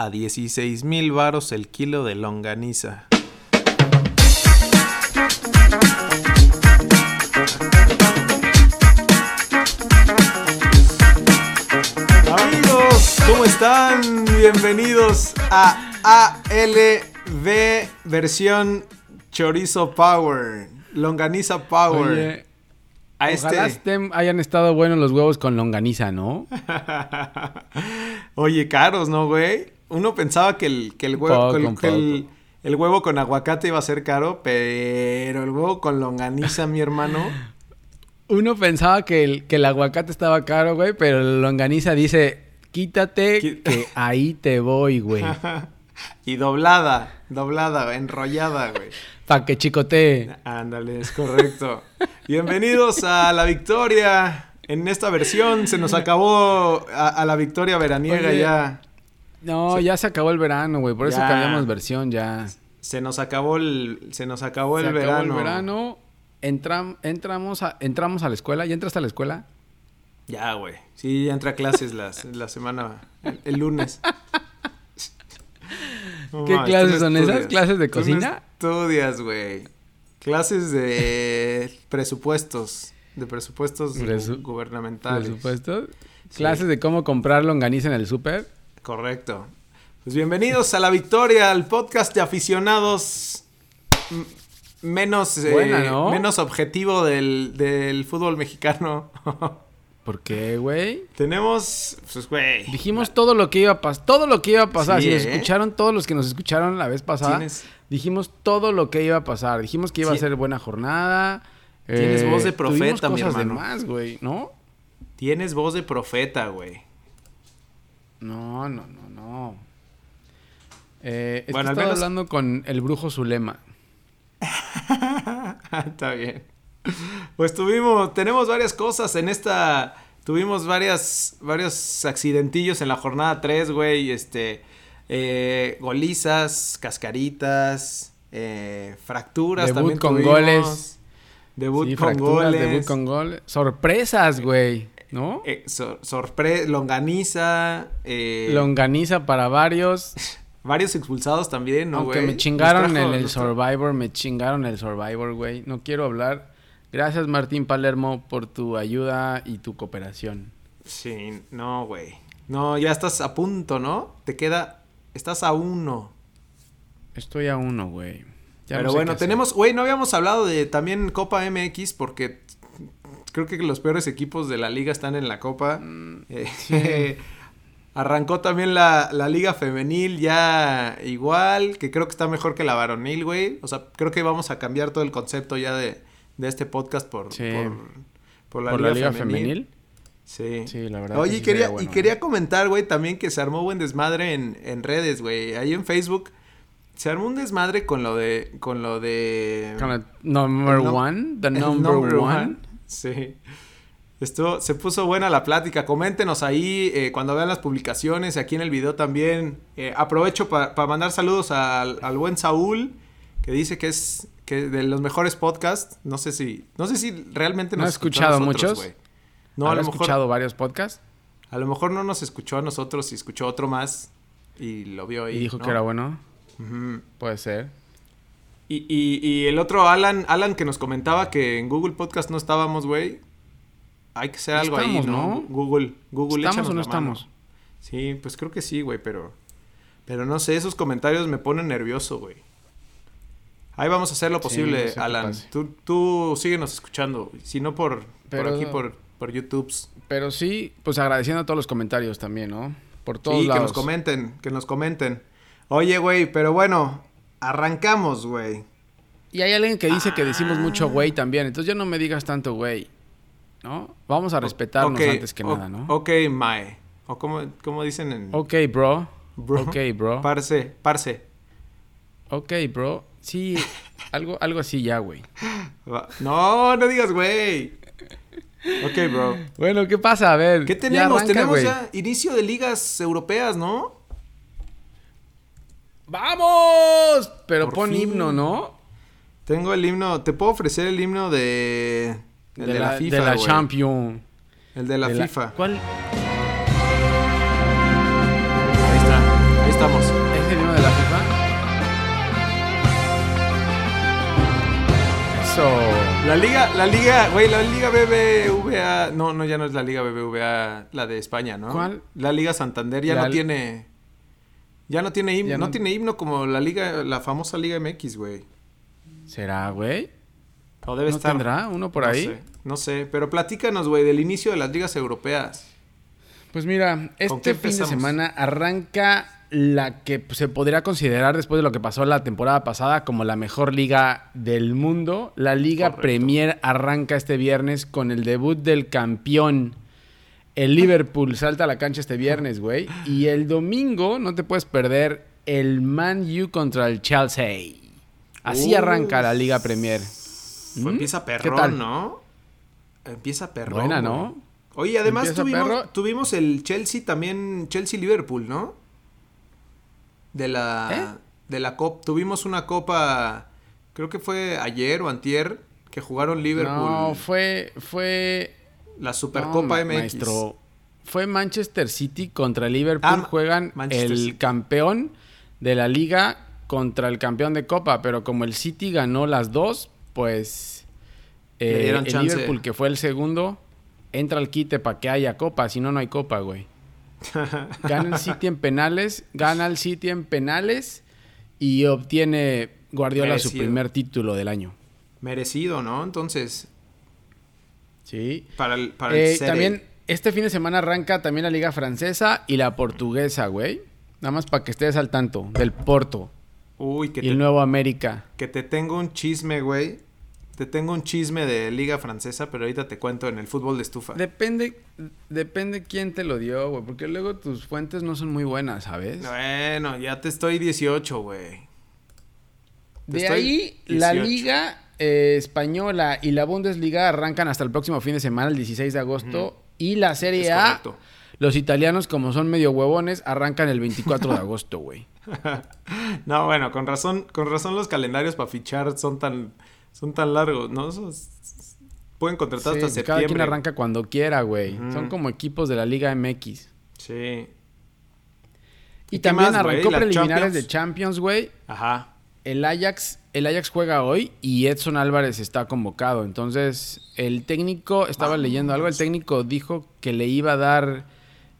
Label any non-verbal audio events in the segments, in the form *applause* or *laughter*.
a 16 mil varos el kilo de longaniza. Amigos, ¿cómo están? Bienvenidos a ALB versión Chorizo Power, Longaniza Power. Oye, a ojalá este. hayan estado buenos los huevos con longaniza, ¿no? *laughs* Oye, caros, ¿no, güey? Uno pensaba que el, que el huevo, que el- el- el huevo con aguacate iba a ser caro, pero el huevo con longaniza, mi hermano. Uno pensaba que el, que el aguacate estaba caro, güey, pero la longaniza dice, quítate que ahí te voy, güey. *laughs* y doblada, doblada, enrollada, güey. Pa' que chicotee. Ándale, es correcto. Bienvenidos a la victoria. En esta versión se nos acabó a, a la victoria veraniega Oye, ya. No, ya se acabó el verano, güey. Por eso Ya. cambiamos versión ya. Se nos acabó el, se nos acabó Se el acabó verano. el verano. Entram- entramos, a, entramos a la escuela. ¿Ya entraste a la escuela? Ya, güey. Sí, ya entra a clases las- *laughs* la semana, el, el lunes. *laughs* No ¿Qué clases no son esas? ¿Clases de Tú no cocina? estudias, güey. Clases de presupuestos. De presupuestos gu- Presu- gubernamentales. Por supuesto. Sí. Clases de cómo comprar longaniza en el súper. Correcto. Pues bienvenidos a La Victoria, al podcast de aficionados menos, eh, Buena, ¿no? menos objetivo del, del fútbol mexicano. *laughs* ¿Por qué, güey? Tenemos, pues, güey. Dijimos todo lo que iba a pasar, todo lo que iba a pasar. Sí, si nos ¿eh? escucharon, todos los que nos escucharon la vez pasada, Tienes- dijimos todo lo que iba a pasar. Dijimos que iba Sí. a ser buena jornada. eh, Tienes voz de tuvimos profeta, mi hermano. más, güey, ¿no? Tienes voz de profeta, güey. No, no, no, no. Eh, es Bueno, que al estaba menos- hablando con el brujo Zulema. *laughs* Está bien. Pues tuvimos, tenemos varias cosas en esta. Tuvimos varias, varios accidentillos en la jornada 3, güey. Este. eh, golizas, cascaritas, eh, fracturas Debut también con tuvimos. goles. Debut Sí, con fracturas, goles. debut con gol. Sorpresas, güey, ¿no? eh, sor- sorpre- longaniza. eh, Longaniza para varios. *laughs* varios expulsados también, ¿no, Aunque güey? me chingaron trajo- en el Survivor, me chingaron el Survivor, güey. No quiero hablar. Gracias, Martín Palermo, por tu ayuda y tu cooperación. Sí, no, güey. No, ya estás a punto, ¿no? Te queda. Estás a uno. Estoy a uno, güey. Ya Pero no sé bueno, tenemos. Güey, no habíamos hablado de también Copa MX porque creo que los peores equipos de la liga están en la Copa. Mm, Eh, *laughs* arrancó también la, la liga femenil ya igual, que creo que está mejor que la varonil, güey. O sea, creo que vamos a cambiar todo el concepto ya de, de este podcast por, Sí. por, por la, ¿Por liga la Liga femenil. Femenil? Sí. Sí, la verdad. Oye, que sí quería, bueno, y quería comentar, güey, también que se armó buen desmadre en, en redes, güey. Ahí en Facebook se armó un desmadre con lo de. Con lo de. Con el number one, the number, one. Sí. Esto se puso buena la plática. Coméntenos ahí eh, cuando vean las publicaciones, aquí en el video también. Eh, aprovecho para mandar saludos al, al buen Saúl, que dice que es que de los mejores podcasts. No sé si, no sé si realmente ¿No nos escuchó a escuchado nosotros, muchos? No, a ¿Habrá lo mejor. escuchado varios podcasts? A lo mejor no nos escuchó a nosotros y escuchó otro más y lo vio ahí. Y dijo ¿no? que era bueno. Puede ser. Y, y, y el otro Alan, Alan que nos comentaba que en Google Podcast no estábamos, güey. Hay que hacer algo ahí, ¿no? ¿no? Google, Google, ¿Estamos o no mano. estamos? Sí, pues creo que sí, güey, pero... Pero no sé, esos comentarios me ponen nervioso, güey. Ahí vamos a hacer lo posible, Alan. Tú, tú síguenos escuchando. Si no por, por aquí, por, por YouTube. Pero sí, pues agradeciendo a todos los comentarios también, ¿no? Por todos Sí, que nos comenten, que nos comenten. Oye, güey, pero bueno, arrancamos, güey. Y hay alguien que dice que decimos Ah. mucho güey también. Entonces ya no me digas tanto güey. ¿No? Vamos a respetarnos antes que o- nada, ¿no? Ok, Mae. O como, como dicen en... Ok, bro. Bro. Ok, bro. Parce, parce. Ok, bro. Sí, algo, algo así ya, güey. No, no digas, güey. Ok, bro. Bueno, ¿qué pasa? A ver. ¿Qué ya tenemos? arranca, tenemos ya inicio de ligas europeas, ¿no? ¡Vamos! Pero Por pon fin. himno, ¿no? Tengo el himno. Te puedo ofrecer el himno de. El de, la, FIFA. De la güey. Champion. El de la De FIFA. ¿Cuál? Ahí está. Ahí estamos. ¿Es el himno de la FIFA? Eso. La liga, la liga, güey, la liga BBVA. No, no, ya no es la liga BBVA, la de España, ¿no? ¿Cuál? La liga Santander ya La- no tiene. Ya no tiene himno, Ya no... no- tiene himno como la liga, la famosa Liga MX, güey. ¿Será, güey? O debe ¿No estar. tendrá uno por no ahí? sé, no sé, pero platícanos, güey, del inicio de las ligas europeas. Pues mira, este fin de semana arranca la que se podría considerar después de lo que pasó la temporada pasada como la mejor liga del mundo. La Liga Correcto. Premier arranca este viernes con el debut del campeón. El Liverpool salta a la cancha este viernes, güey. Y el domingo no te puedes perder el Man U contra el Chelsea. Así arranca la Liga Premier. Pues ¿Mm? empieza ¿Qué perrón? ¿no? Empieza perrón. Buena, güey. ¿no? Oye, además tuvimos el Chelsea también, Chelsea-Liverpool, ¿no? De la, ¿Eh? de la Copa, tuvimos una Copa, creo que fue ayer o antier, que jugaron Liverpool, No, fue, fue la Supercopa MX. Maestro, fue Manchester City contra Liverpool. Ah, juegan Manchester el City. campeón de la liga contra el campeón de Copa. Pero como el City ganó las dos, pues Le eh, dieron el chance. Liverpool, que fue el segundo, entra al quite para que haya Copa. Si no, no hay Copa, güey. *laughs* Gana el City en penales, gana el City en penales y obtiene Guardiola su primer título del año. Merecido, ¿no? Entonces, Sí. para el, para Eh, el también este fin de semana arranca también la liga francesa y la portuguesa, güey. Nada más para que estés al tanto del Porto Uy, que y te, el Nuevo América. que te tengo un chisme, güey. Te tengo un chisme de Liga Francesa, pero ahorita te cuento en el fútbol de estufa. Depende, depende quién te lo dio, güey, porque luego tus fuentes no son muy buenas, ¿sabes? Bueno, ya te estoy 18, güey. De estoy ahí, la 18. liga eh, española y la Bundesliga arrancan hasta el próximo fin de semana, el 16 de agosto, y la Serie A, los italianos como son medio huevones, arrancan el 24 de *laughs* agosto, güey. No, bueno, con razón, con razón los calendarios para fichar son tan, son tan largos, ¿no? Esos- pueden contratar Sí, hasta cada septiembre. quien arranca cuando quiera, güey. Son como equipos de la Liga MX. Sí. Y, también más, arrancó ¿La preliminares Champions? de Champions, güey. Ajá. El Ajax, el Ajax juega hoy y Edson Álvarez está convocado. Entonces, el técnico, estaba Vamos. leyendo algo, el técnico dijo que le iba a dar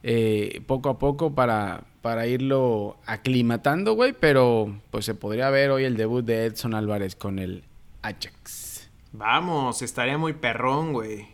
eh, poco a poco para, para irlo aclimatando, güey. Pero pues se podría ver hoy el debut de Edson Álvarez con el Ajax. Vamos, estaría muy perrón, güey.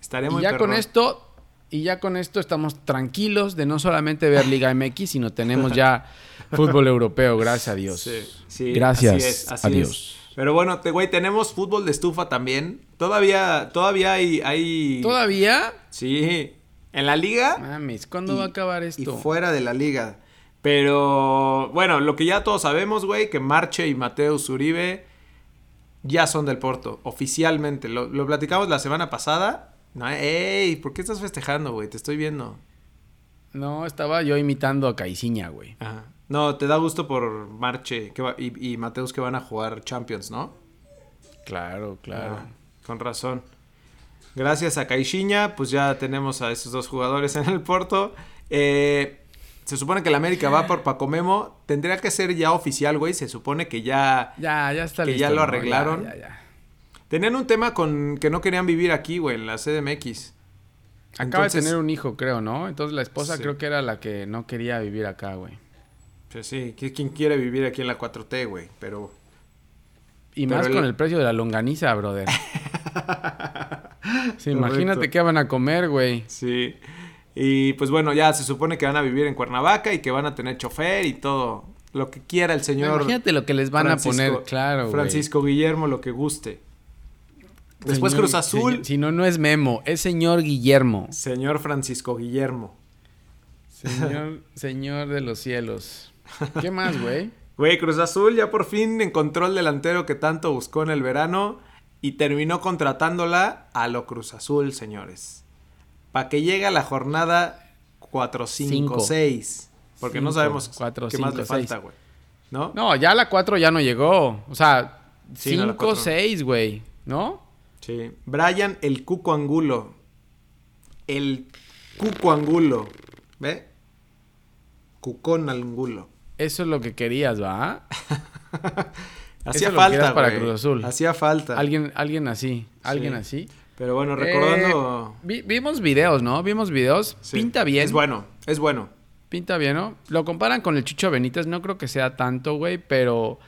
Estaría Y muy ya perrón. con esto, y ya con esto estamos tranquilos de no solamente ver Liga MX, sino tenemos ya *laughs* fútbol europeo, gracias a Dios. Sí, sí, gracias así es, así a es. Dios. Pero bueno, te, güey, tenemos fútbol de estufa también. Todavía, todavía hay, hay... ¿Todavía? Sí. En la liga Mames, ¿cuándo Y- va a acabar y esto? fuera de la liga. Pero bueno, lo que ya todos sabemos, güey, que Marche y Mateus Uribe ya son del Porto, oficialmente. Lo, lo platicamos la semana pasada. No, ey, ¿por qué estás festejando, güey? Te estoy viendo. No, estaba yo imitando a Caiciña, güey. Ajá. No, te da gusto por Marche que va- y, y Mateus que van a jugar Champions, ¿no? Claro, claro. Ah, con razón. Gracias a Caixinha, pues ya tenemos a esos dos jugadores en el Porto. Eh, se supone que el América va por Pacomemo. Tendría que ser ya oficial, güey. Se supone que ya... Ya, ya está Que listo. ya lo ¿no? arreglaron. Ya, ya, ya. Tenían un tema con que no querían vivir aquí, güey, en la CDMX. Acaba Entonces- de tener un hijo, creo, ¿no? Entonces la esposa Sí. creo que era la que no quería vivir acá, güey. Sí, ¿qui- ¿quién quiere vivir aquí en la 4T, güey? Pero... Y Pero más el- con el precio de la longaniza, brother. *laughs* Sí, imagínate qué van a comer, güey. Sí. Y pues bueno, ya se supone que van a vivir en Cuernavaca y que van a tener chofer y todo. Lo que quiera el señor... Imagínate lo que les van Francisco- a poner, claro, güey. Francisco Guillermo, lo que guste. Después Señor- Cruz Azul, señor- si no, no es Memo, es señor Guillermo. señor Francisco Guillermo. Señor, señor de los cielos. ¿Qué más, güey? Güey, Cruz Azul ya por fin encontró el delantero que tanto buscó en el verano y terminó contratándola a lo Cruz Azul, señores. Para que llegue a la jornada 4, 5, Cinco. 6. Porque no sabemos cuatro, qué más le falta, güey. ¿No? No, ya la 4 ya no llegó. O sea, Sí, no, la 5, cuatro no. 6, güey. ¿No? Sí. Brian el Cuco Angulo. El Cuco Angulo. ¿Ve? Cucón Angulo. Eso es lo que querías, ¿va? *laughs* Hacía Eso falta, quieras para güey. Cruz Azul. Hacía falta. Alguien, alguien así, alguien Sí. así. Pero bueno, recordando... Eh, vi- vimos videos, ¿no? Vimos videos. Sí. Pinta bien. Es bueno, es bueno. Pinta bien, ¿no? Lo comparan con el Chucho Benítez, no creo que sea tanto, güey, pero,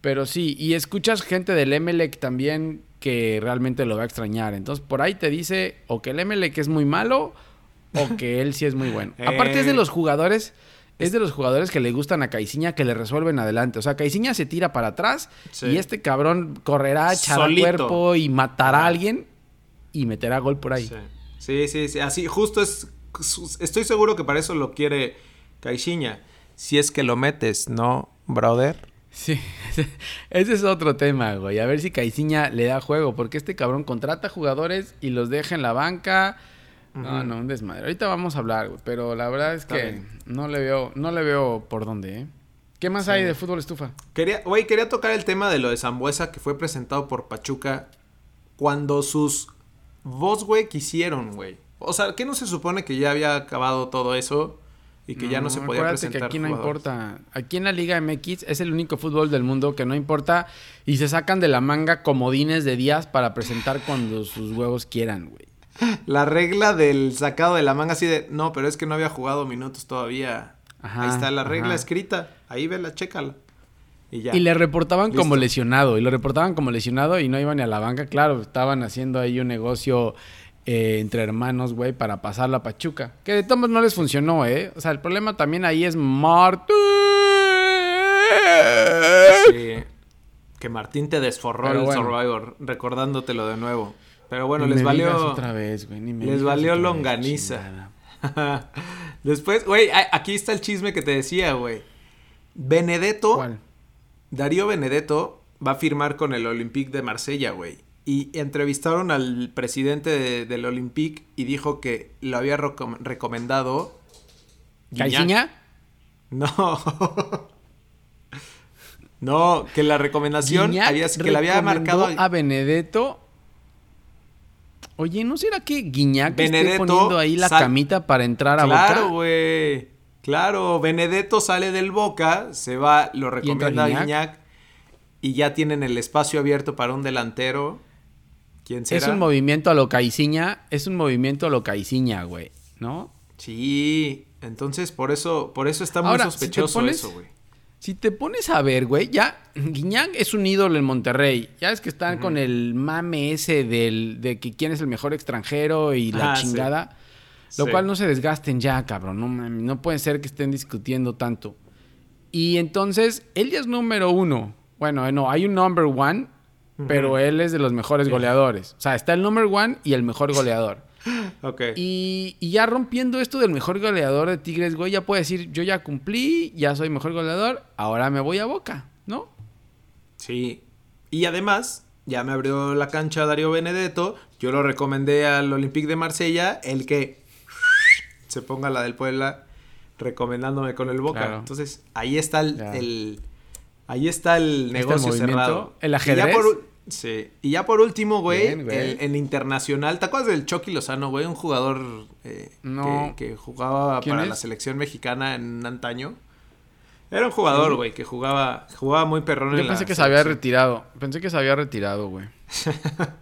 pero sí. Y escuchas gente del Emelec también que realmente lo va a extrañar. Entonces, por ahí te dice o que el Emelec es muy malo o que él sí es muy bueno. *laughs* Aparte es de Eh. los jugadores, es de los jugadores que le gustan a Caiciña que le resuelven adelante. O sea, Caiciña se tira para atrás Sí. y este cabrón correrá, echará cuerpo y matará a alguien y meterá gol por ahí. Sí. sí, sí, sí. Así, justo es... Estoy seguro que para eso lo quiere Caixinha. Si es que lo metes, ¿no, brother? Sí, *laughs* ese es otro tema, güey. A ver si Caiciña le da juego, porque este cabrón contrata jugadores y los deja en la banca. No, no, un desmadre. Ahorita vamos a hablar, güey, pero la verdad es Está que bien. no le veo, no le veo por dónde, ¿eh? ¿Qué más Sí. hay de fútbol estufa? Quería, güey, quería tocar el tema de lo de Zambuesa que fue presentado por Pachuca cuando sus vos, güey, quisieron, güey. O sea, ¿qué no se supone que ya había acabado todo eso y que ya no se podía presentar que aquí no jugadores? importa. Aquí en la Liga MX es el único fútbol del mundo que no importa y se sacan de la manga comodines de días para presentar cuando sus huevos quieran, güey. La regla del sacado de la manga así de, no, pero es que no había jugado minutos todavía. Ajá, Ahí está la regla ajá. escrita. Ahí vela, chécala. Y ya. Y le reportaban como lesionado, y lo reportaban como lesionado y no iban ni a la banca. Claro, estaban haciendo ahí un negocio eh, entre hermanos, güey, para pasar la Pachuca. Que de todos no les funcionó, ¿eh? O sea, el problema también ahí es Martín. Sí. Que Martín te desforró Pero el bueno. Survivor, recordándotelo de nuevo. Pero bueno, Ni les me digas valió. otra vez, güey, ni me les digas valió vez, longaniza. chingada. *laughs* Después, güey, aquí está el chisme que te decía, güey. Benedetto, ¿Cuál? Darío Benedetto va a firmar con el Olympique de Marsella, güey. Y entrevistaron al presidente de- del Olympique y dijo que lo había recom- recomendado. ¿Caiciña? No. *laughs* no, que la recomendación había, que le había marcado a Benedetto. Oye, ¿no será que Guiñac esté Benedetto poniendo ahí la camita para entrar a Claro, Boca? güey. Claro, Benedetto sale del Boca, se va, lo recomienda a Guiñac? Guiñac y ya tienen el espacio abierto para un delantero. ¿Quién será? Es un movimiento a lo Caiciña, es un movimiento a lo Caiciña, güey, ¿no? Sí, entonces por eso, por eso está muy Ahora, si te sospechoso pones- eso, güey. Si te pones a ver, güey, ya Guiñac es un ídolo en Monterrey. Ya es que están con el mame ese del, de que quién es el mejor extranjero y la Ah, sí. chingada. Lo Sí. cual no se desgasten ya, cabrón. No puede ser que estén discutiendo tanto. Y entonces, él ya es número uno. Bueno, eh, no, hay un number one, pero él es de los mejores goleadores. O sea, está el number one y el mejor *laughs* goleador. Y, y ya rompiendo esto del mejor goleador de Tigres, güey, ya puede decir, yo ya cumplí, ya soy mejor goleador, ahora me voy a Boca, ¿no? Sí. Y además, ya me abrió la cancha Darío Benedetto. Yo lo recomendé al Olympique de Marsella, el que *laughs* se ponga la del Puebla recomendándome con el Boca. Claro. Entonces, ahí está el, ahí está el está el negocio cerrado. el Y ya ajedrez. por sí. Y ya por último, güey, Bien, güey. el, el internacional. ¿Te acuerdas del Chucky Lozano, güey? Un jugador eh, No. que, que jugaba ¿Quién para es? la selección mexicana en antaño. Era un jugador, güey, que jugaba, jugaba muy perrón Yo en la pensé que se había retirado, pensé que se había retirado, güey. *laughs*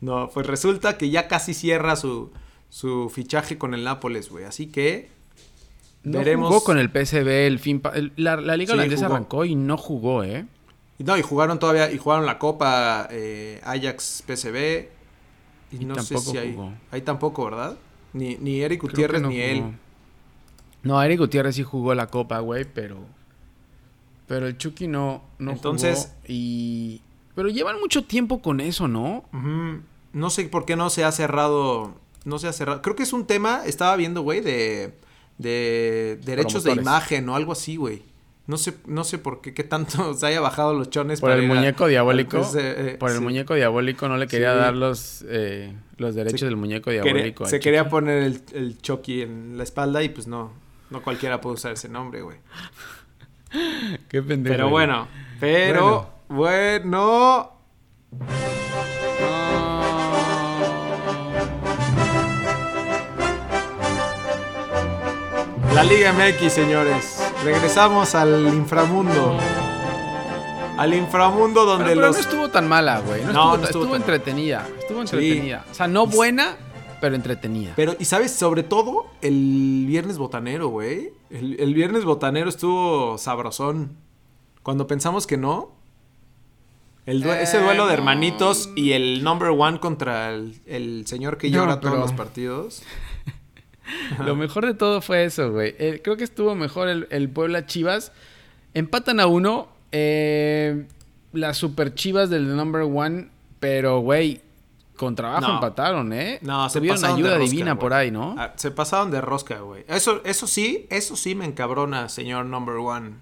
No, pues resulta que ya casi cierra su, su fichaje con el Nápoles, güey. Así que No veremos. jugó con el PSV el fin... pa- el- la, la Liga Sí, Holandesa jugó. arrancó y no jugó, ¿eh? No, y jugaron todavía, y jugaron la Copa eh, Ajax PSV. Y, Y no sé si hay. jugó. Ahí tampoco, ¿verdad? Ni, ni Eric Creo Gutiérrez no ni jugó. él. No, Eric Gutiérrez sí jugó la Copa, güey, pero... Pero el Chucky no, no Entonces- jugó y... Pero llevan mucho tiempo con eso, ¿no? No sé por qué no se ha cerrado. No se ha cerrado. Creo que es un tema, estaba viendo, güey, de, de derechos de imagen o algo así, güey. No sé, no sé por qué, qué tanto *laughs* se haya bajado los chones Por para el a- muñeco diabólico. Eh, por el sí. muñeco diabólico no le quería Sí. dar los, eh, los derechos Se- del muñeco diabólico. se quería poner el, el Chucky en la espalda y pues no, no cualquiera puede usar ese nombre, güey. *laughs* Qué pendejo. Pero bueno, pero bueno. La Liga MX, señores. Regresamos al inframundo. Al inframundo donde Pero, pero los. no estuvo tan mala, güey. No, No, estuvo, no estuvo estuvo tan- entretenida. Estuvo Sí. entretenida. O sea, no buena, pero entretenida. Pero, y sabes, sobre todo el viernes botanero, güey. El, el viernes botanero estuvo sabrosón. Cuando pensamos que no. El Eh, ese duelo de no. hermanitos y el number one contra el, el señor que No, llora todos los partidos. *laughs* Lo mejor de todo fue eso, güey. Eh, creo que estuvo mejor el, el Puebla Chivas. Empatan a uno. eh, las super chivas del number one. Pero, güey, con trabajo No. empataron, ¿eh? No, se Tuvieron pasaron de ayuda rosca, divina por ahí, ¿no? Ah, se pasaron de rosca, güey. Eso, eso sí, eso sí me encabrona, señor number one.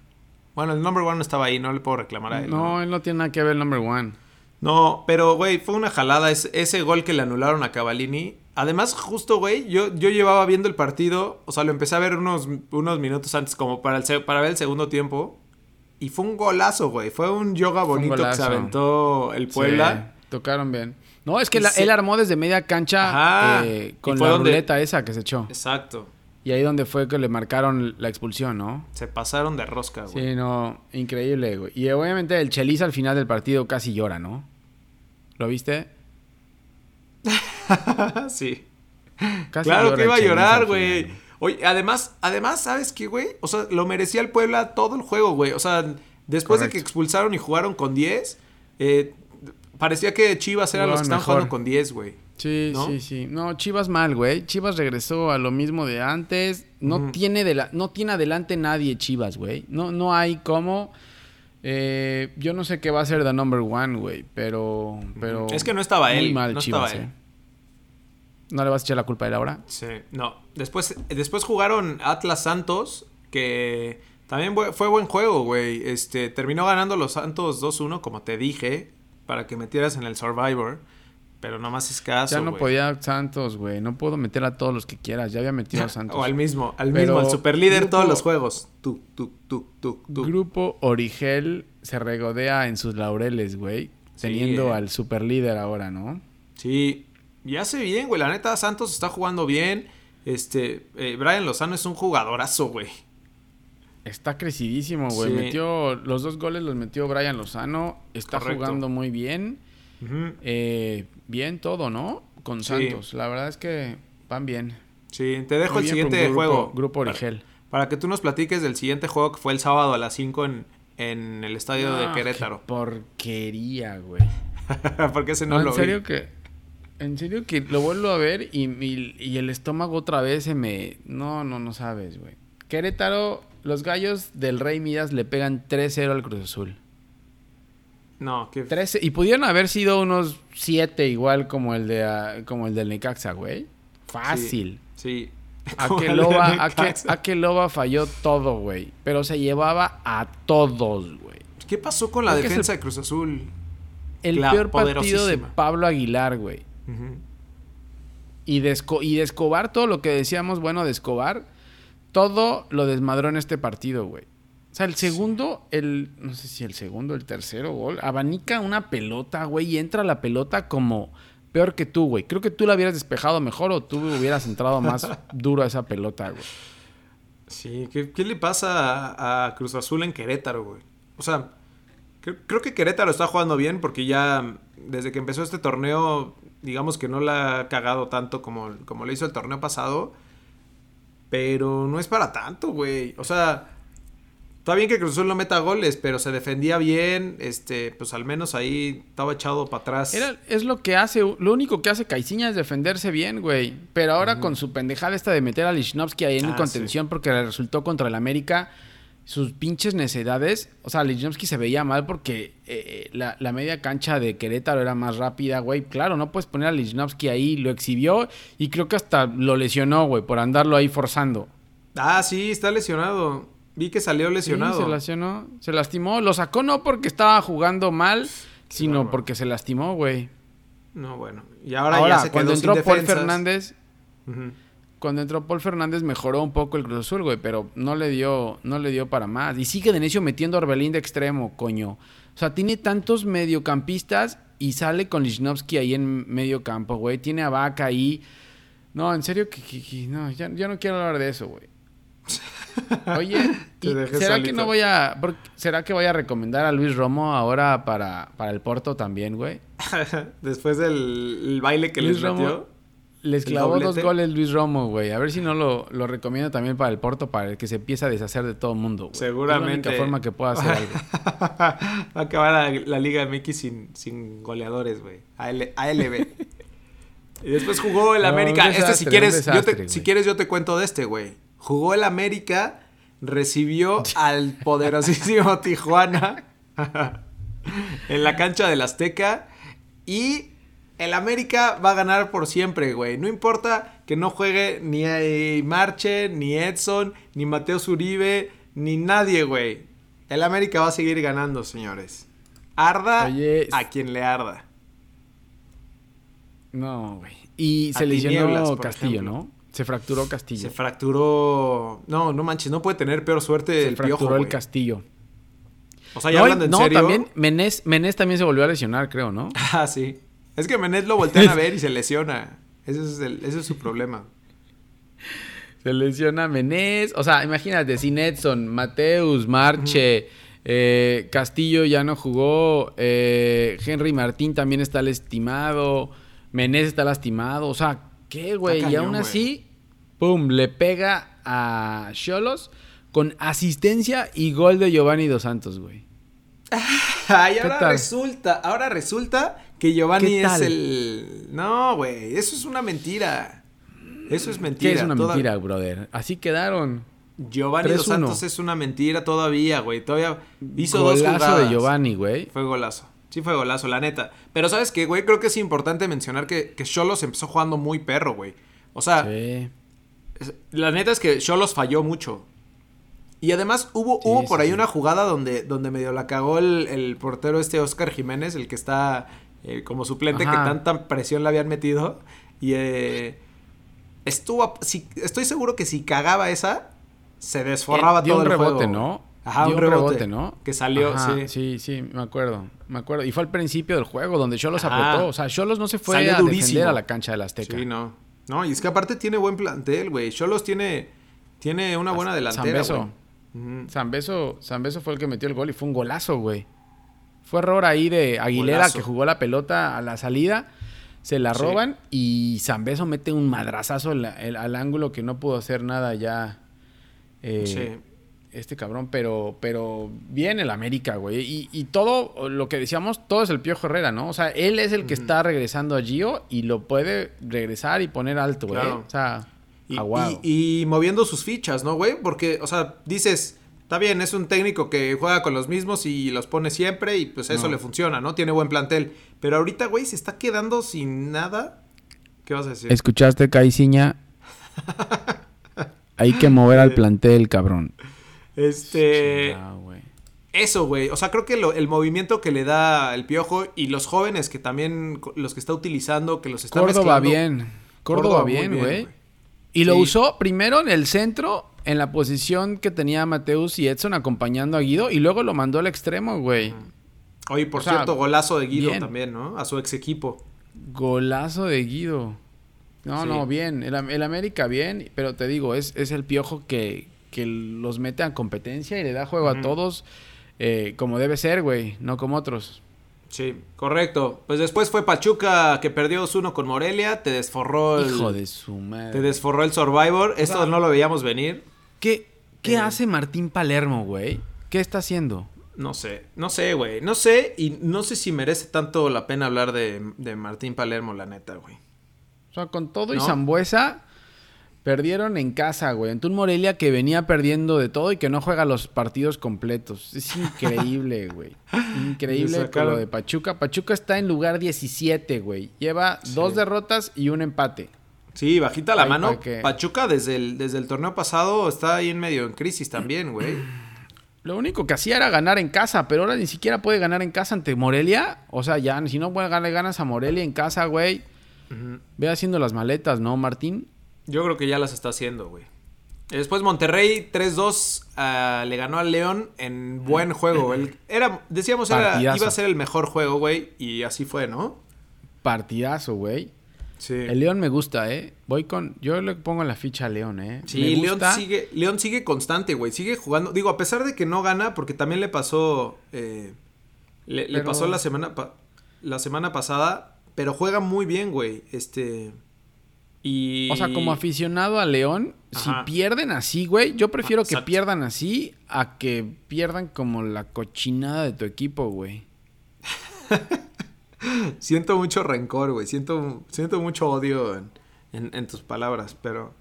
Bueno, el number one no estaba ahí, no le puedo reclamar a él. no, él no tiene nada que ver el number one. No, pero, güey, fue una jalada ese, ese gol que le anularon a Cavallini. Además, justo, güey, yo, yo llevaba viendo el partido, o sea, lo empecé a ver unos, unos minutos antes, como para, el, para ver el segundo tiempo. Y fue un golazo, güey. Fue un yoga un bonito que se aventó el Puebla. Sí, tocaron bien. No, es que la- él armó desde media cancha eh, con la donde- ruleta esa que se echó. Exacto. Y ahí donde fue que le marcaron la expulsión, ¿no? Se pasaron de rosca, güey. Sí, no, increíble, güey. Y obviamente el Chelis al final del partido casi llora, ¿no? ¿Lo viste? *laughs* sí. Casi Claro que iba a llorar, güey. Oye, además, además, ¿sabes qué, güey? O sea, lo merecía el Puebla todo el juego, güey. O sea, después de que expulsaron y jugaron con 10, eh, parecía que Chivas eran los que estaban jugando con 10, güey. Sí, ¿No? sí, sí. No, Chivas mal, güey. Chivas regresó a lo mismo de antes. No tiene de la, no tiene adelante nadie Chivas, güey. No, no hay cómo. Eh, yo no sé qué va a ser the number one, güey. Pero, pero. Es que no estaba muy él, mal no Chivas, estaba él. eh. ¿No le vas a echar la culpa a él ahora? Sí, no. Después, después jugaron Atlas Santos, que también fue buen juego, güey. Este, terminó ganando los Santos 2-1, como te dije, para que metieras en el Survivor. Pero nomás escaso, ya no podía Santos, güey. No puedo meter a todos los que quieras. Ya había metido a *laughs* Santos. O al mismo, al Pero mismo, al superlíder grupo- todos los juegos. Tú, tú, tú, tú, tú. Grupo Origel se regodea en sus laureles, güey. Sí, Teniendo al superlíder ahora, ¿no? Sí, y hace bien, güey. La neta, Santos está jugando bien. Este, eh, Brian Lozano es un jugadorazo, güey. Está crecidísimo, güey. Sí. Metió los dos goles los metió Brian Lozano. Está Correcto. jugando muy bien. Eh, bien todo, ¿no? Con Sí. Santos. La verdad es que van bien. Sí, te dejo Muy el siguiente grupo- juego. Grupo Origel. Para, que tú nos platiques del siguiente juego que fue el sábado a las 5 en, en el estadio de Ah, Querétaro. qué porquería, güey. *laughs* Porque ese No, no, en lo vi. serio que. En serio que lo vuelvo a ver y, y- y el estómago otra vez se me. No, no, no sabes, güey. Querétaro, los gallos del Rey Midas le pegan 3-0 al Cruz Azul. No, que 13, y pudieron haber sido unos 7 igual como el de ah, como el del Necaxa, güey. Fácil. Sí. A Como que el de Loba, a Necaxa. que, a que Loba falló todo, güey. Pero se llevaba a todos, güey. ¿Qué pasó con la Creo defensa el- de Cruz Azul? El La peor partido de. Pablo Aguilar, güey. Y de, Esco- y de Escobar, todo lo que decíamos, bueno, de Escobar, todo lo desmadró en este partido, güey. O sea, el segundo, el, no sé si el segundo, el tercero gol, abanica una pelota, güey, y entra la pelota como peor que tú, güey. Creo que tú la hubieras despejado mejor o tú hubieras entrado más *laughs* duro a esa pelota, güey. Sí, ¿qué, qué le pasa a, a Cruz Azul en Querétaro, güey? O sea, cre- creo que Querétaro está jugando bien porque ya desde que empezó este torneo, digamos que no la ha cagado tanto como, como le hizo el torneo pasado. Pero no es para tanto, güey. O sea, está bien que Cruz Azul no meta goles, pero se defendía bien. Este, pues al menos ahí estaba echado para atrás. Era- es lo que hace, lo único que hace Caiciña es defenderse bien, güey. Pero ahora con su pendejada esta de meter a Lichnowsky ahí en Ah, contención porque le resultó contra el América, sus pinches necedades. O sea, Lichnowsky se veía mal porque eh, la, la media cancha de Querétaro era más rápida, güey. Claro, no puedes poner a Lichnowsky ahí, lo exhibió y creo que hasta lo lesionó, güey, por andarlo ahí forzando. Ah, sí, está lesionado. Vi que salió lesionado. Sí, se lesionó, se lastimó. Lo sacó no porque estaba jugando mal, sino porque se lastimó, güey. No, bueno. Y ahora, Ahora, ya se cuando quedó sin entró Paul. Fernández. Cuando entró Paul Fernández mejoró un poco el Cruz Azul, güey, pero no le dio, no le dio para más. Y sigue de necio metiendo a Orbelín de extremo, coño. O sea, tiene tantos mediocampistas y sale con Lichnowsky ahí en medio campo, güey. Tiene a Vaca ahí. No, en serio, que, que- que- no, ya, ya no quiero hablar de eso, güey. *laughs* Oye, Te ¿y dejé ¿será que no voy a... ¿Será que voy a recomendar a Luis Romo ahora para, para el Porto también, güey? *laughs* Después del el baile que Luis les Romo metió. Les ¿El clavó dos goles Luis Romo, güey. A ver si no lo, lo recomiendo también para el Porto, para el que se empieza a deshacer de todo el mundo. güey. Seguramente. Es la única forma que pueda hacer algo. *laughs* Va a acabar la, la Liga MX sin, sin goleadores, güey. AL, ALB. y después jugó el No, América. Este, si quieres, yo te, si quieres, yo te cuento de este, güey. Jugó el América, recibió *laughs* al poderosísimo Tijuana *laughs* en la cancha del Azteca y el América va a ganar por siempre, güey. No importa que no juegue ni Marche, ni Edson, ni Mateo Zuribe, ni nadie, güey. El América va a seguir ganando, señores. Arda Oye, a quien le arda. No, güey. Y se lesionó Castillo, ejemplo. ¿no? Se fracturó Castillo. Se fracturó. No, no manches, no puede tener peor suerte Se el fracturó piojo. el. Castillo. O sea, ya no, hablando en no, serio. también Menés, Menés también se volvió a lesionar, creo, ¿no? *laughs* Ah, sí. Es que Menet lo voltean a *laughs* ver y se lesiona. Ese es, el- ese es su problema. Se lesiona Menés. O sea, imagínate, sin Edson, Mateus, Marche, eh, Castillo ya no jugó, eh, Henry Martín también está lastimado, Menés está lastimado. O sea, ¿qué, güey? Y aún así, pum, le pega a Cholos con asistencia y gol de Giovanni Dos Santos, güey. *laughs* Ay, ¿Qué ahora resulta, ahora resulta que Giovanni ¿Qué es el. No, güey, eso es una mentira. Eso es mentira. ¿Qué es una Toda- mentira, brother? Así quedaron. Giovanni Dos 3-1. Santos es una mentira todavía, güey. Todavía hizo Golazo dos jugadas. de Giovanni, güey. Fue golazo. Sí fue golazo, la neta. Pero ¿sabes qué, güey? Creo que es importante mencionar que, que Cholos empezó jugando muy perro, güey. O sea, Sí. la neta es que Cholos falló mucho. Y además hubo, Sí, hubo sí, por ahí una jugada donde, donde medio la cagó el, el portero este Oscar Jiménez, el que está eh, como suplente, Ajá. que tanta presión le habían metido. Y eh, estuvo... si- estoy seguro que si cagaba esa, se desforraba Eh, dio todo un el rebote, juego. ¿no? Ajá, Dio un rebote, ¿no? Que salió, Ajá, sí. Sí, sí, me acuerdo. Me acuerdo. Y fue al principio del juego donde Cholos Ajá. apretó. O sea, Cholos no se fue Salió a durísimo. defender a la cancha del Azteca. Sí, no. No, y es que aparte tiene buen plantel, güey. Cholos tiene, tiene una buena delantera, Zambeso. güey. Ujú. Zambeso, Zambeso fue el que metió el gol y fue un golazo, güey. Fue error ahí de Aguilera Golazo. que jugó la pelota a la salida. Se la Sí. roban y Zambeso mete un madrazazo al ángulo que no pudo hacer nada ya. eh, Sí. Este cabrón, pero, pero bien el América, güey. Y, y todo lo que decíamos, todo es el Piojo Herrera, ¿no? O sea, él es el que está regresando a Gio y lo puede regresar y poner alto, güey. Claro. O sea, Y, y- y moviendo sus fichas, ¿no, güey? Porque, o sea, dices, está bien, es un técnico que juega con los mismos y los pone siempre y pues eso No. le funciona, ¿no? Tiene buen plantel. Pero ahorita, güey, se está quedando sin nada. ¿Qué vas a decir? ¿Escuchaste, Caiciña? *laughs* Hay que mover al plantel, cabrón. Este... Chingado, güey. Eso, güey. O sea, creo que lo- el movimiento que le da el piojo y los jóvenes que también, los que está utilizando, que los está Córdoba mezclando. bien. Córdoba, bien, güey. Y lo usó primero en el centro, en la posición que tenía Mateus y Edson acompañando a Guido, y luego lo mandó al extremo, güey. Oye, por O sea, cierto, golazo de Guido bien. también, ¿no? A su ex equipo. Golazo de Guido. No, Sí. no, bien. El, Am- el América bien, pero te digo, es, es el piojo que, que los mete a competencia y le da juego a todos eh, como debe ser, güey, no como otros. Sí, correcto. Pues después fue Pachuca que perdió 2-1 con Morelia, te desforró el, Hijo de su madre. te desforró el Survivor. Esto sea, no lo veíamos venir. ¿Qué, qué Eh. hace Martín Palermo, güey? ¿Qué está haciendo? No sé, no sé, güey. No sé y no sé si merece tanto la pena hablar de, de Martín Palermo, la neta, güey. O sea, con todo y. Zambuesa perdieron en casa, güey. En un Morelia que venía perdiendo de todo y que no juega los partidos completos. Es increíble, *laughs* güey. Increíble con lo de Pachuca. Pachuca está en lugar 17, güey. Lleva Sí. dos derrotas y un empate. Sí, bajita la Ay, mano. Pachuca desde el, desde el torneo pasado está ahí en medio en crisis también, güey. Lo único que hacía era ganar en casa, pero ahora ni siquiera puede ganar en casa ante Morelia. O sea, ya, si no puede ganar, ganas a Morelia en casa, güey. Ve haciendo las maletas, ¿no, Martín? Yo creo que ya las está haciendo, güey. Después Monterrey 3-2 ah, le ganó al León en buen juego. El- era, decíamos, era, Partidazo. iba a ser el mejor juego, güey. Y así fue, ¿no? Partidazo, güey. Sí. El León me gusta, ¿eh? Voy con... Yo le pongo la ficha a León, ¿eh? Sí, León sigue, León sigue constante, güey. Sigue jugando. Digo, a pesar de que no gana, porque también le pasó. eh, le, pasó la semana, pa- la semana pasada. Pero juega muy bien, güey. Este. Y. O sea, como aficionado a León, Ajá. si pierden así, güey, yo prefiero que Exacto. pierdan así a que pierdan como la cochinada de tu equipo, güey. *laughs* *laughs* Siento mucho rencor, güey. Siento, siento mucho odio en, en- en tus palabras, pero.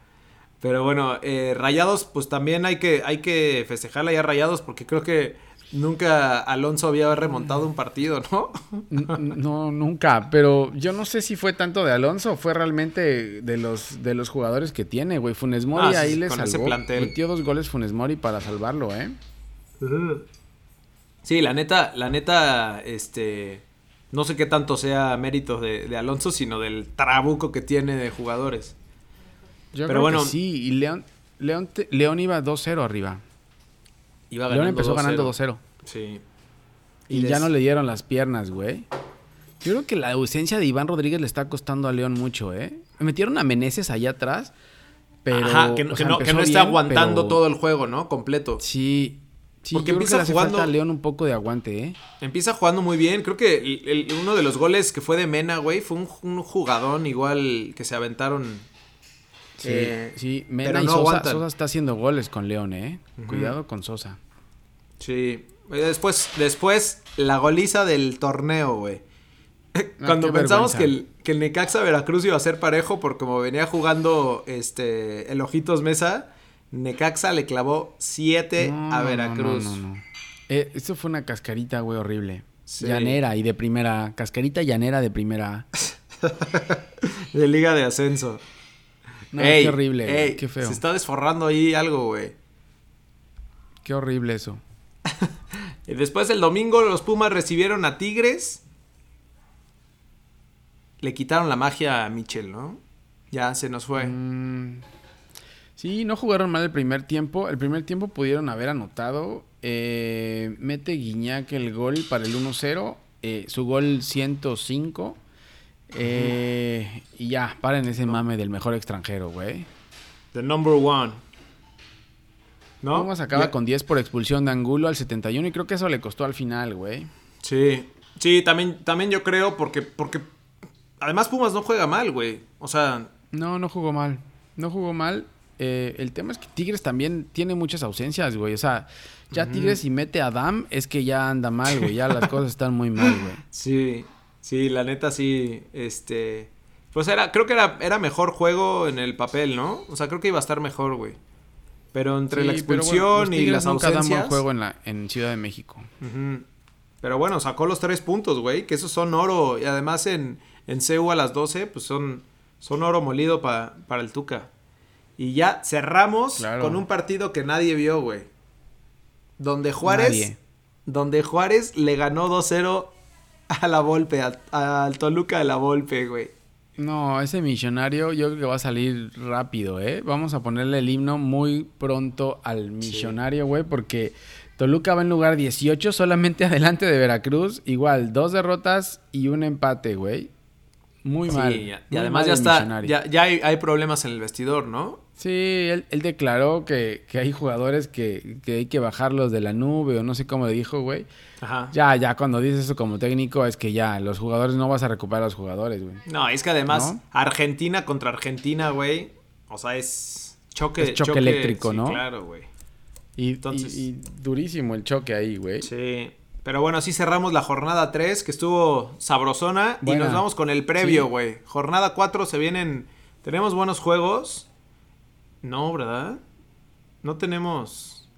Pero bueno, eh, Rayados, pues también hay que, hay que festejarla ya Rayados, porque creo que nunca Alonso había remontado un partido, ¿no? No, nunca, pero yo no sé si fue tanto de Alonso fue realmente de los de los jugadores que tiene, güey. Funes Mori Ah, ahí sí, le salvó. Metió dos goles Funes Mori para salvarlo, ¿eh? Sí, la neta, la neta, este, no sé qué tanto sea mérito de, de Alonso, sino del trabuco que tiene de jugadores. Yo Pero creo bueno. que sí, y León León, te- León iba 2-0 arriba. Iba León empezó 2-0. ganando 2-0. Sí. Y, ya no le dieron las piernas, güey. Yo creo que la ausencia de Iván Rodríguez le está costando a León mucho, ¿eh? Metieron a Meneses allá atrás, pero... Ajá, que, no- o que sea, no, que empezó no está bien, aguantando pero- todo el juego, ¿no? Completo. Sí, sí, Porque yo creo empieza que le hace jugando- falta a León un poco de aguante, ¿eh? Empieza jugando muy bien. Creo que el- el- uno de los goles que fue de Mena, güey, fue un, un jugadón igual que se aventaron. Sí, Eh, sí. Mena pero y no Sosa. Sosa está haciendo goles con León, ¿eh? Cuidado con Sosa. Sí. Eh, Después, después la goliza del torneo, güey. *laughs* Cuando qué pensamos que el, que el Necaxa Veracruz iba a ser parejo por como venía jugando este el Ojitos Mesa, Necaxa le clavó 7 No, a Veracruz. No, no, no. Eh, esto fue una cascarita, güey, horrible. Sí. Llanera y de primera. Cascarita llanera de primera. *laughs* De Liga de Ascenso. No, Ey, qué horrible, ey, qué feo. Se está desforrando ahí algo, güey. Qué horrible eso. *laughs* Y después el domingo los Pumas recibieron a Tigres. Le quitaron la magia a Michel, ¿no? Ya se nos fue. Mm, sí, no jugaron mal el primer tiempo. El primer tiempo pudieron haber anotado. Eh, mete Guiñac el gol para el 1-0. eh, su gol 105. Eh, y ya, paren ese mame del mejor extranjero, güey. The number one. ¿No? Pumas acaba con 10 por expulsión de Angulo al 71 y creo que eso le costó al final, güey. Sí. Sí, también, también yo creo porque, porque además Pumas no juega mal, güey. O sea, No, no jugó mal. No jugó mal. Eh, el tema es que Tigres también tiene muchas ausencias, güey. O sea, ya Tigres si mete a Dam es que ya anda mal, güey. Ya las cosas están muy mal, güey. *laughs* sí, sí, la neta sí, este... Pues era, creo que era, era mejor juego en el papel, ¿no? O sea, creo que iba a estar mejor, güey. Pero entre la Sí, pero expulsión bueno, y las nunca dan ausencias... buen juego en, la, en Ciudad de México. Ujú. Pero bueno, sacó los tres puntos, güey. Que esos son oro. Y además en, en CU a las 12, pues son, son oro molido pa- para el Tuca. Y ya cerramos Claro. con un partido que nadie vio, güey. Donde Juárez. Nadie. Donde Juárez le ganó 2-0 a la Volpe, a- al Toluca de la Volpe, güey. No, ese millonario yo creo que va a salir rápido, ¿eh? Vamos a ponerle el himno muy pronto al millonario, güey, porque Toluca va en lugar 18, solamente *laughs* adelante de Veracruz. Igual, dos derrotas y un empate, güey. Muy Sí, mal. y- además mal ya está. Ya, ya hay, hay problemas en el vestidor, ¿no? Sí, él, él declaró que, que hay jugadores que, que hay que bajarlos de la nube o no sé cómo le dijo, güey. Ajá. Ya, ya, cuando dices eso como técnico es que ya, los jugadores no vas a recuperar a los jugadores, güey. No, es que además ¿No? Argentina contra Argentina, güey. O sea, es choque, Es choque eléctrico, sí, ¿no? Claro, güey. Y, Entonces- y- y durísimo el choque ahí, güey. Sí. Pero bueno, así cerramos la jornada 3, que estuvo sabrosona. Y nos vamos con el previo, Sí. güey. Jornada 4 se vienen. Tenemos buenos juegos. No, ¿verdad? No tenemos.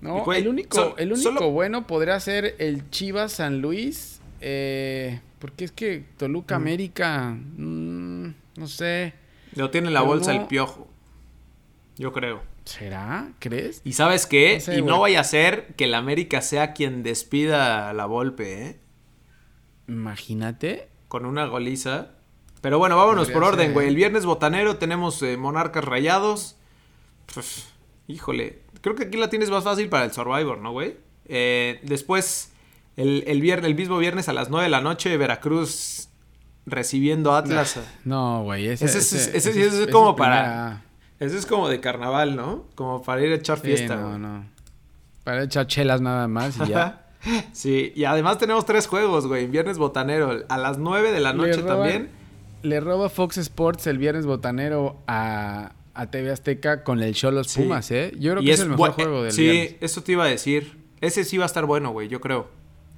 No, el único, el único solo- bueno podría ser el Chivas San Luis. eh, porque es que Toluca América. mm, no sé. Lo tiene en la Pero bolsa no- el piojo. Yo creo. ¿Será? ¿Crees? Y sabes qué? No sé, y no vaya a ser que el América sea quien despida a la Volpe, ¿eh? Imagínate. con una goliza. Pero bueno, vámonos Podría por orden, güey. El viernes botanero tenemos eh, Monarcas Rayados. Híjole, creo que aquí la tienes más fácil para el Survivor, ¿no, güey? Eh, después, el, el, viernes, el mismo viernes a las 9 de la noche, Veracruz recibiendo Atlas. No, güey. Ese, Ese es- ese- es como para- Eso es como de carnaval, ¿no? Como para ir a echar Sí, fiesta. no, güey. no. Para echar chelas nada más y ya. *laughs* sí, y además tenemos tres juegos, güey. Viernes botanero, a las 9 de la Le noche también. Le roba Fox Sports el viernes botanero a, a TV Azteca con el Cholos Sí. Pumas, ¿eh? Yo creo Y que es, el mejor juego del Sí, viernes. eso te iba a decir. Ese sí va a estar bueno, güey, yo creo.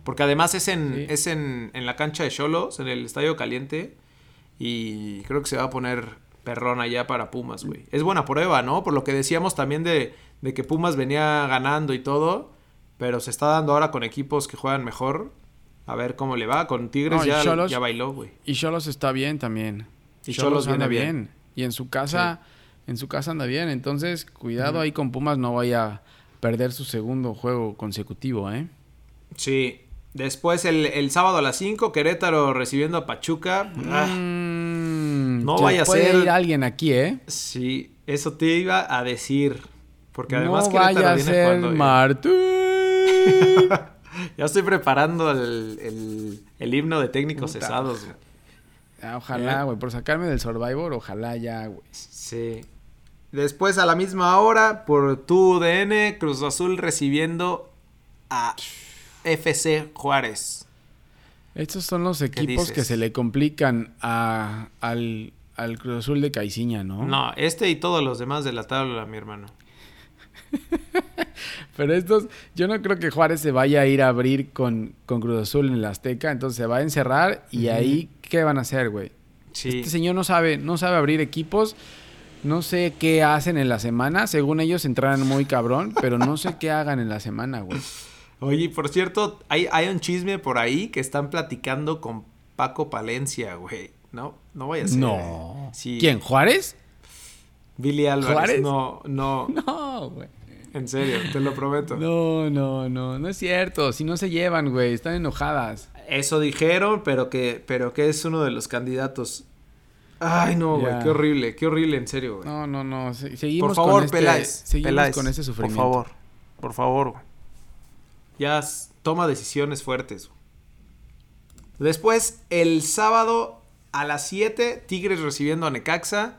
Porque además es en, Sí. es en, en la cancha de Cholos, en el Estadio Caliente. Y creo que se va a poner perrón allá para Pumas, güey. Es buena prueba, ¿no? Por lo que decíamos también de, de que Pumas venía ganando y todo. Pero se está dando ahora con equipos que juegan mejor. A ver cómo le va. Con Tigres No, ya, ya bailó, güey. Y Cholos está bien también. Y Xolos viene anda bien. Y en su casa, en su casa anda bien. Entonces, cuidado ahí con Pumas, no vaya a perder su segundo juego consecutivo, ¿eh? Sí. Después el, el sábado a las 5, Querétaro recibiendo a Pachuca. Ah, Mm, no se vaya a ser- ir alguien aquí, ¿eh? Sí, eso te iba a decir. Porque además no Querétaro vaya a viene ser jugando bien. Martín. *laughs* Ya estoy preparando el, el- el himno de técnicos Puta. cesados. güey. Ah, ojalá, ¿Eh? güey, por sacarme del Survivor, ojalá ya, güey. Sí. Después a la misma hora, por tu UDN, Cruz Azul recibiendo a FC Juárez. Estos son los equipos que se le complican a- al, al Cruz Azul de Caiciña, ¿no? No, este y todos los demás de la tabla, mi hermano. *laughs* Pero estos, yo no creo que Juárez se vaya a ir a abrir con, con Cruz Azul en el Azteca, entonces se va a encerrar y ahí, ¿qué van a hacer, güey? Sí. Este señor no sabe, no sabe abrir equipos, no sé qué hacen en la semana, según ellos entrarán muy cabrón, pero no sé qué hagan en la semana, güey. Oye, por cierto, hay, hay un chisme por ahí que están platicando con Paco Palencia, güey. No, no vaya a ser. No. ¿eh? Sí. ¿Quién? ¿Juárez? Billy Álvarez. ¿Juárez? No, no, *laughs* No, güey. en serio, te lo prometo. No, no, no, no es cierto. Si no se llevan, güey, están enojadas. Eso dijeron, pero que, pero que es uno de los candidatos. Ay, no, güey, qué horrible, qué horrible, en serio, güey. No, no, no. se- seguimos por favor, con este, Peláez. Seguimos Peláez, con ese sufrimiento. Por favor, por favor, güey. Ya toma decisiones fuertes. Después, el sábado a las 7, Tigres recibiendo a Necaxa.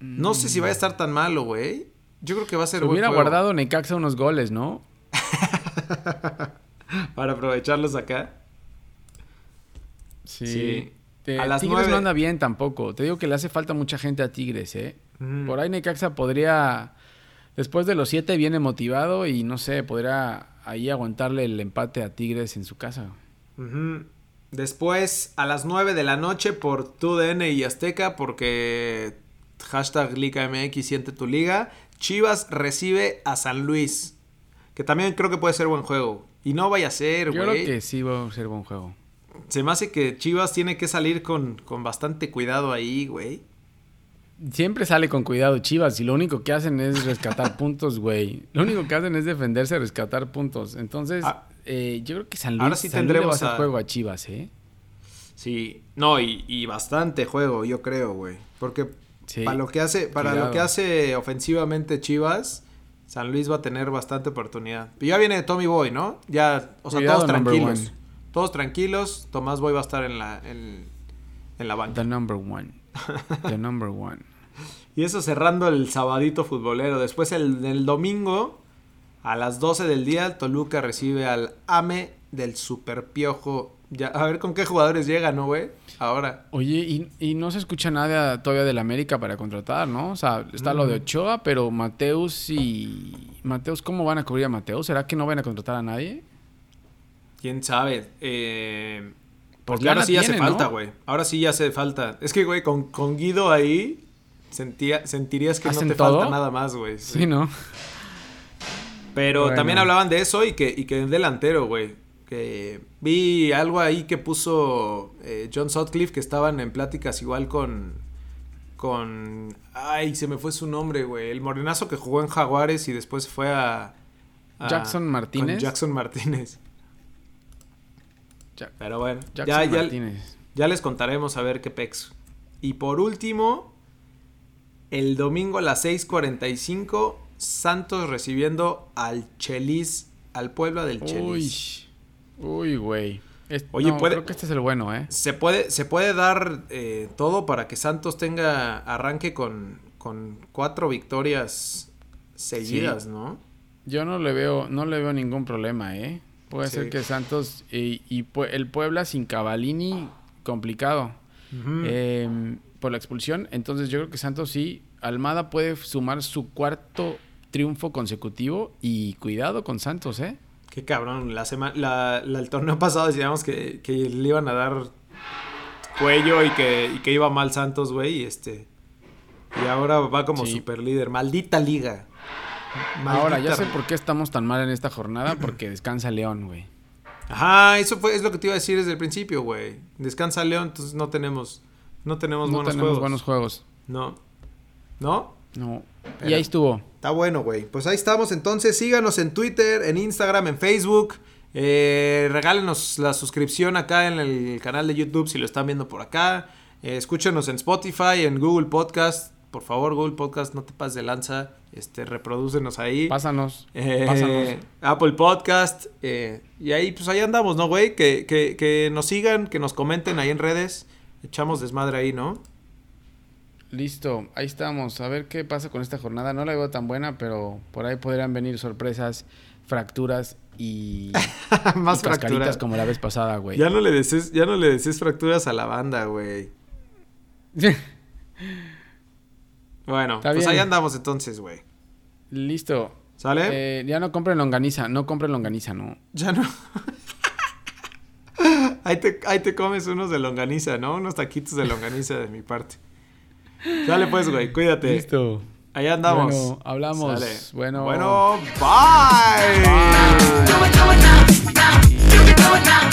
No sé si va a estar tan malo, güey. Yo creo que va a ser Se buen hubiera juego guardado Necaxa unos goles, ¿no? *laughs* para aprovecharlos acá. Sí. Sí. Te- A las Tigres nueve- no anda bien tampoco. Te digo que le hace falta mucha gente a Tigres, ¿eh? Por ahí Necaxa podría... Después de los siete viene motivado y no sé, podría ahí aguantarle el empate a Tigres en su casa. Después, a las 9 de la noche por TUDN y Azteca, porque hashtag Liga MX siente tu liga. Chivas recibe a San Luis, que también creo que puede ser buen juego. Y no vaya a ser, Yo creo güey. que sí va a ser buen juego. Se me hace que Chivas tiene que salir con, con bastante cuidado ahí, güey. Siempre sale con cuidado Chivas y lo único que hacen es rescatar *laughs* puntos, güey. Lo único que hacen es defenderse, rescatar puntos. Entonces, Ah. eh, yo creo que San Luis, Ahora sí San Luis le va a juego a Chivas, ¿eh? Sí, no, y, y bastante juego, yo creo, güey. Porque Sí. para lo que hace, para Cuidado. lo que hace ofensivamente Chivas, San Luis va a tener bastante oportunidad. Y ya viene Tommy Boy, ¿no? Ya, o sea, Cuidado, todos tranquilos. Todos tranquilos. Tomás Boy va a estar en la, en, en la banca. The number one. The number one. Y eso cerrando el sabadito futbolero. Después el, el domingo, a las 12 del día, Toluca recibe al AME del Super Piojo. Ya, a ver con qué jugadores llega, ¿no, güey? Ahora. Oye, y, y no se escucha nada todavía del América para contratar, ¿no? O sea, está lo de Mm. Ochoa, pero Mateus y... Mateus, ¿cómo van a cubrir a Mateus? ¿Será que no van a contratar a nadie? ¿Quién sabe? Eh, Pues porque ahora sí hace tiene, ¿no? falta, güey. Ahora sí hace falta. Es que, güey, con, con Guido ahí sentía, sentirías que no ¿Hacen te todo? falta nada más, güey. sí. Sí, ¿no? Pero Bueno. también hablaban de eso y que, y que el delantero, güey. Que vi algo ahí que puso eh, John Sutcliffe que estaban en pláticas igual con. Con. Ay, se me fue su nombre, güey. El morenazo que jugó en Jaguares y después fue a. a- Jackson Martínez. con Jackson Martínez. Ja- Pero bueno, Jackson ya, ya, Martínez. ya les contaremos a ver qué pex. Y por último, el domingo a las 6:45, Santos recibiendo al Chelis, al Puebla del Uy, Chelis. uy, güey. Es- Oye, no, puede- creo que este es el bueno, ¿eh? Se puede, se puede dar eh, todo para que Santos tenga arranque con, con cuatro victorias seguidas, ¿no? Yo no le veo, no le veo ningún problema, ¿eh? Puede Sí. ser que Santos y, y el Puebla sin Cavalini, complicado. Eh, por la expulsión. Entonces yo creo que Santos sí. Almada puede sumar su cuarto triunfo consecutivo. Y cuidado con Santos, ¿eh? Qué cabrón. La semana, la, la- el torneo pasado decíamos que, que le iban a dar cuello y que, y que iba mal Santos, güey. Y este. Y ahora va como Sí. super líder. Maldita liga. Ahora, ya sé por qué estamos tan mal en esta jornada. Porque descansa León, güey. Ajá, eso fue, es lo que te iba a decir desde el principio, güey. Descansa León, entonces no tenemos, no tenemos No buenos tenemos juegos. buenos juegos. No. ¿No? No. Y ahí estuvo. Está bueno, güey. Pues ahí estamos entonces. Síganos en Twitter, en Instagram, en Facebook. Eh, regálenos la suscripción acá en el canal de YouTube si lo están viendo por acá. Eh, escúchenos en Spotify, en Google Podcast. Por favor, Google Podcast, no te pases de lanza. Este, reprodúcenos ahí. Pásanos. Eh, Pásanos. Apple Podcast. eh, y ahí, pues ahí andamos, ¿no, güey? Que, que, que nos sigan, que nos comenten ahí en redes. Echamos desmadre ahí, ¿no? Listo, ahí estamos. A ver qué pasa con esta jornada. No la veo tan buena, pero por ahí podrían venir sorpresas, fracturas y, *laughs* Más y fracturas. como la vez pasada, güey. Ya no le desees, ya no le desees fracturas a la banda, güey. *laughs* Bueno, Está pues bien. ahí andamos entonces, güey. Listo. ¿Sale? Eh, ya no compren longaniza, no compren longaniza, no. Ya no. *laughs* ahí, te, ahí te comes unos de longaniza, ¿no? Unos taquitos de longaniza de mi parte. Sale pues, güey, cuídate. Listo. Ahí andamos. Bueno, hablamos. Sale. Bueno. Bueno, bye. Do